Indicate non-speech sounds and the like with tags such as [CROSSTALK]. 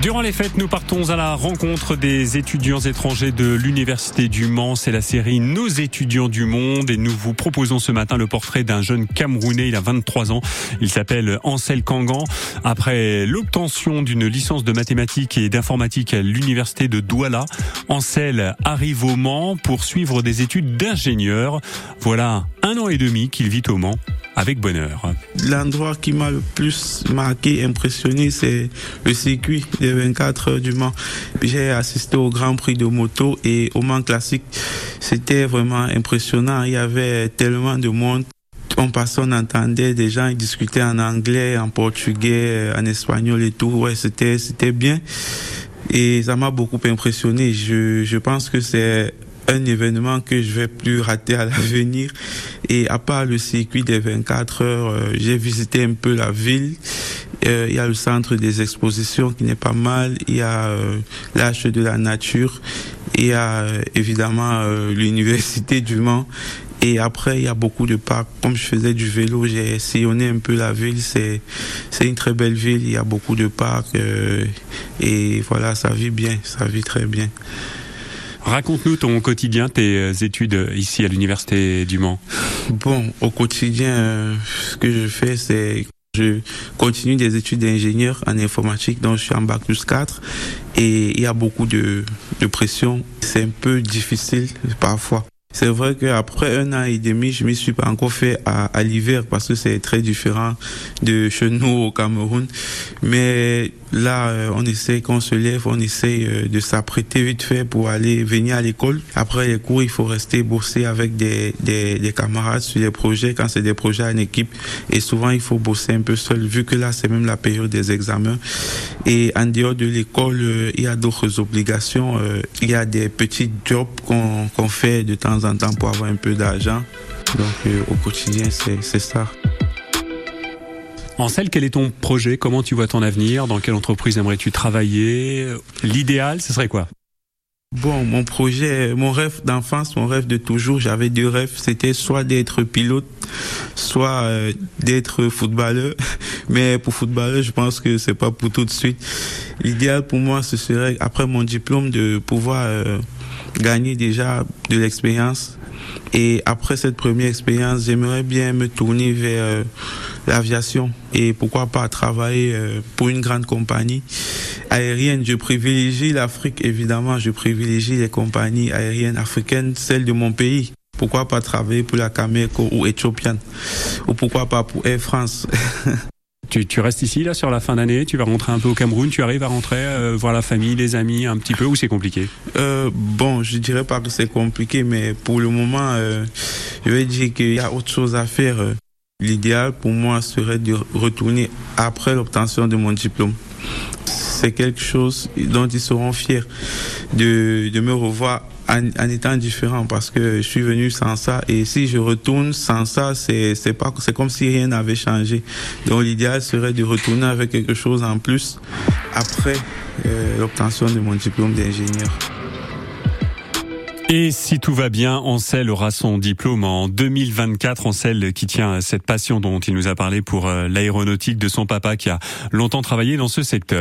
Durant les fêtes, nous partons à la rencontre des étudiants étrangers de l'Université du Mans. C'est la série Nos étudiants du monde et nous vous proposons ce matin le portrait d'un jeune Camerounais. Il a 23 ans. Il s'appelle Ansel Kangan. Après l'obtention d'une licence de mathématiques et d'informatique à l'Université de Douala, Ansel arrive au Mans pour suivre des études d'ingénieur. Voilà un an et demi qu'il vit au Mans avec bonheur. L'endroit qui m'a le plus marqué, impressionné, c'est le circuit des 24 heures du Mans. J'ai assisté au Grand Prix de moto et au Mans classique. C'était vraiment impressionnant. Il y avait tellement de monde. On passait, on entendait des gens discuter en anglais, en portugais, en espagnol et tout. Ouais, c'était, c'était bien. Et ça m'a beaucoup impressionné. Je, je pense que c'est un événement que je vais plus rater à l'avenir. Et à part le circuit des 24 heures, euh, j'ai visité un peu la ville. Euh, il y a le centre des expositions qui n'est pas mal. Il y a euh, l'Arche de la nature. Il y a évidemment l'université du Mans. Et après, il y a beaucoup de parcs. Comme je faisais du vélo, j'ai sillonné un peu la ville. C'est, c'est une très belle ville. Il y a beaucoup de parcs. et voilà, ça vit bien. Ça vit très bien. Raconte-nous ton quotidien, tes euh, études ici à l'Université du Mans. Bon, au quotidien, euh, ce que je fais, c'est je continue des études d'ingénieur en informatique, donc je suis en bac plus 4 et il y a beaucoup de, de pression. C'est un peu difficile parfois. C'est vrai qu'après un an et demi, je m'y suis pas encore fait à, à l'hiver parce que c'est très différent de chez nous au Cameroun. Mais là, euh, on essaie, qu'on se lève, on essaie euh, de s'apprêter vite fait pour aller venir à l'école. Après les cours, il faut rester bosser avec des, des, des camarades sur les projets quand c'est des projets en équipe. Et souvent, il faut bosser un peu seul vu que là, c'est même la période des examens. Et en dehors de l'école, euh, il y a d'autres obligations. il y a des petits jobs qu'on qu'on fait de temps en temps pour avoir un peu d'argent. Donc au quotidien, c'est ça. Ansel, quel est ton projet? Comment tu vois ton avenir? Dans quelle entreprise aimerais-tu travailler? L'idéal, ce serait quoi? Bon, mon projet, mon rêve d'enfance, mon rêve de toujours, j'avais deux rêves. C'était soit d'être pilote, soit euh, d'être footballeur. [LAUGHS] Mais pour footballeur, je pense que c'est pas pour tout de suite. L'idéal pour moi, ce serait, après mon diplôme, de pouvoir euh, gagner déjà de l'expérience. Et après cette première expérience, j'aimerais bien me tourner vers euh, l'aviation. Et pourquoi pas travailler euh, pour une grande compagnie aérienne. Je privilégie l'Afrique, évidemment, je privilégie les compagnies aériennes africaines, celles de mon pays. Pourquoi pas travailler pour la Cameco ou Ethiopian Ou pourquoi pas pour Air France? [LAUGHS] Tu, tu, restes ici là sur la fin d'année, tu vas rentrer un peu au Cameroun, tu arrives à rentrer euh, voir la famille, les amis un petit peu ou c'est compliqué? Euh, Bon, je dirais pas que c'est compliqué, mais pour le moment, euh, je vais dire qu'il y a autre chose à faire. L'idéal pour moi serait de retourner après l'obtention de mon diplôme. C'est quelque chose dont ils seront fiers de, me revoir en, en, étant différent parce que je suis venu sans ça et si je retourne sans ça c'est c'est pas c'est comme si rien n'avait changé donc l'idéal serait de retourner avec quelque chose en plus après euh, l'obtention de mon diplôme d'ingénieur. Et si tout va bien, Ansel aura son diplôme en 2024. Ansel qui tient cette passion dont il nous a parlé pour l'aéronautique de son papa qui a longtemps travaillé dans ce secteur.